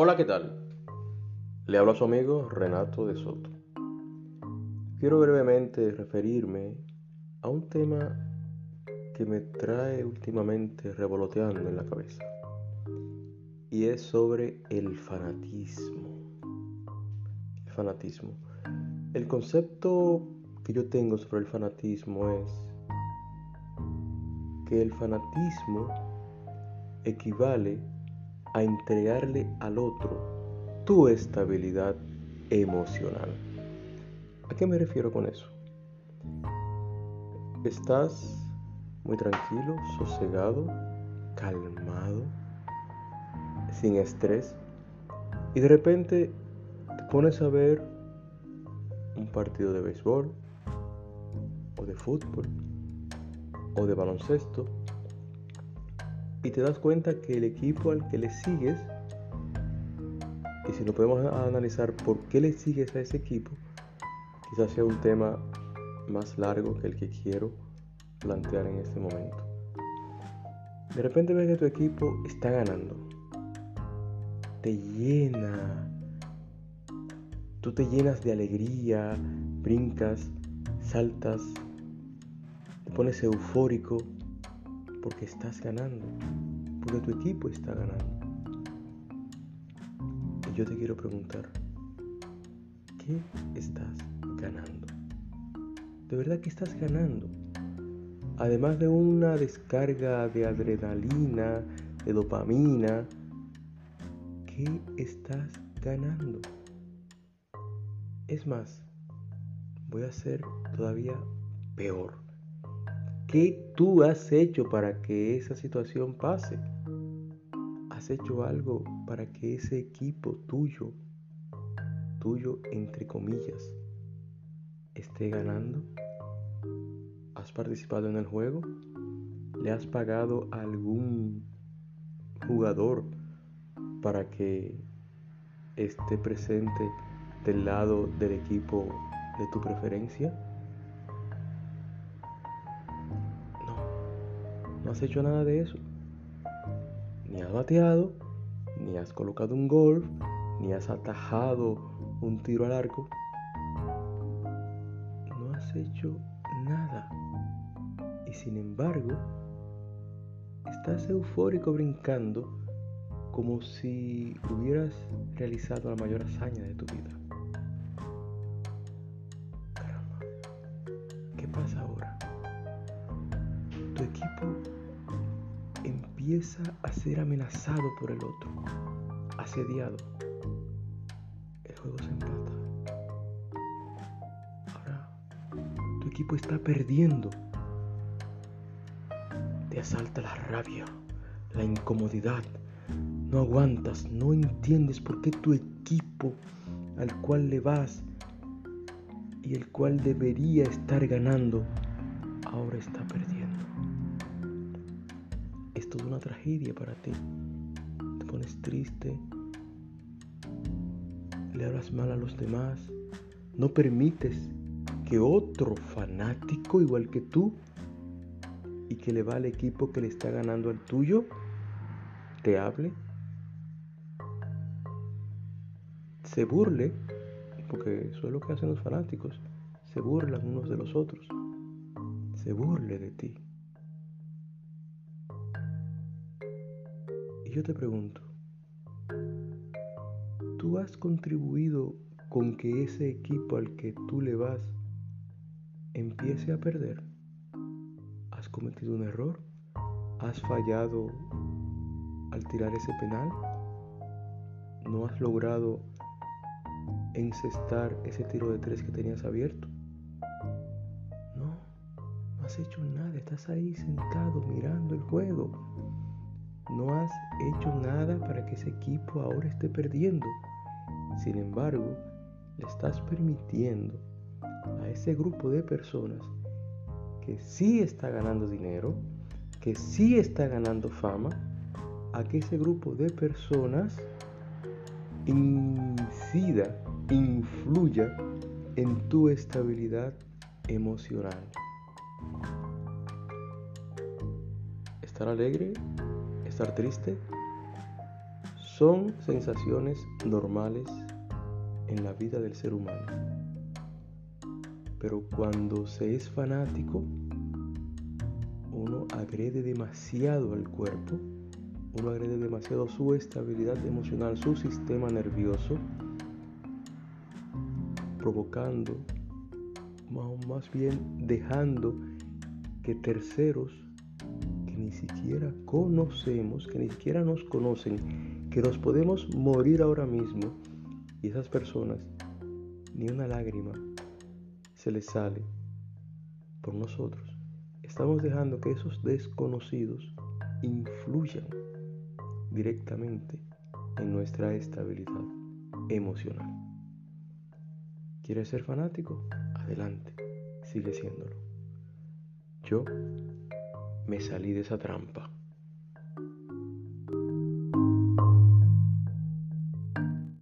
Hola, ¿qué tal? Le habla a su amigo Renato de Soto. Quiero brevemente referirme a un tema que me trae últimamente revoloteando en la cabeza. Y es sobre el fanatismo. El fanatismo. El concepto que yo tengo sobre el fanatismo es que el fanatismo equivale a entregarle al otro tu estabilidad emocional. ¿A qué me refiero con eso? Estás muy tranquilo, sosegado, calmado, sin estrés y de repente te pones a ver un partido de béisbol o de fútbol o de baloncesto y te das cuenta que el equipo al que le sigues, y si no podemos analizar por qué le sigues a ese equipo, quizás sea un tema más largo que el que quiero plantear en este momento. De repente ves que tu equipo está ganando. Te llena. Tú te llenas de alegría, brincas, saltas, te pones eufórico porque estás ganando, porque tu equipo está ganando. Y yo te quiero preguntar, ¿qué estás ganando? ¿De verdad que estás ganando? Además de una descarga de adrenalina, de dopamina, ¿qué estás ganando? Es más, voy a ser todavía peor. ¿Qué tú has hecho para que esa situación pase? ¿Has hecho algo para que ese equipo tuyo, tuyo entre comillas, esté ganando? ¿Has participado en el juego? ¿Le has pagado a algún jugador para que esté presente del lado del equipo de tu preferencia? No has hecho nada de eso. Ni has bateado, ni has colocado un golf, ni has atajado un tiro al arco. No has hecho nada. Y sin embargo, estás eufórico brincando como si hubieras realizado la mayor hazaña de tu vida. Caramba, ¿qué pasa ahora? Tu equipo empieza a ser amenazado por el otro, asediado. El juego se empata. Ahora, tu equipo está perdiendo. Te asalta la rabia, la incomodidad. No aguantas, no entiendes por qué tu equipo al cual le vas y el cual debería estar ganando, ahora está perdiendo es toda una tragedia para ti. Te pones triste, le hablas mal a los demás, no permites que otro fanático igual que tú y que le va al equipo que le está ganando al tuyo, te hable, se burle, porque eso es lo que hacen los fanáticos, se burlan unos de los otros, se burle de ti. Y yo te pregunto, ¿tú has contribuido con que ese equipo al que tú le vas empiece a perder? ¿Has cometido un error? ¿Has fallado al tirar ese penal? ¿No has logrado encestar ese tiro de tres que tenías abierto? No, no has hecho nada, estás ahí sentado mirando el juego no has hecho nada para que ese equipo ahora esté perdiendo. Sin embargo, le estás permitiendo a ese grupo de personas que sí está ganando dinero, que sí está ganando fama, a que ese grupo de personas incida, influya en tu estabilidad emocional. Estar alegre estar triste son sensaciones normales en la vida del ser humano. Pero cuando se es fanático, uno agrede demasiado al cuerpo, uno agrede demasiado su estabilidad emocional, su sistema nervioso, provocando, más bien dejando que terceros ni siquiera conocemos, que ni siquiera nos conocen, que nos podemos morir ahora mismo, y esas personas, ni una lágrima se les sale por nosotros. Estamos dejando que esos desconocidos influyan directamente en nuestra estabilidad emocional. ¿Quieres ser fanático? Adelante, sigue siéndolo. Yo me salí de esa trampa.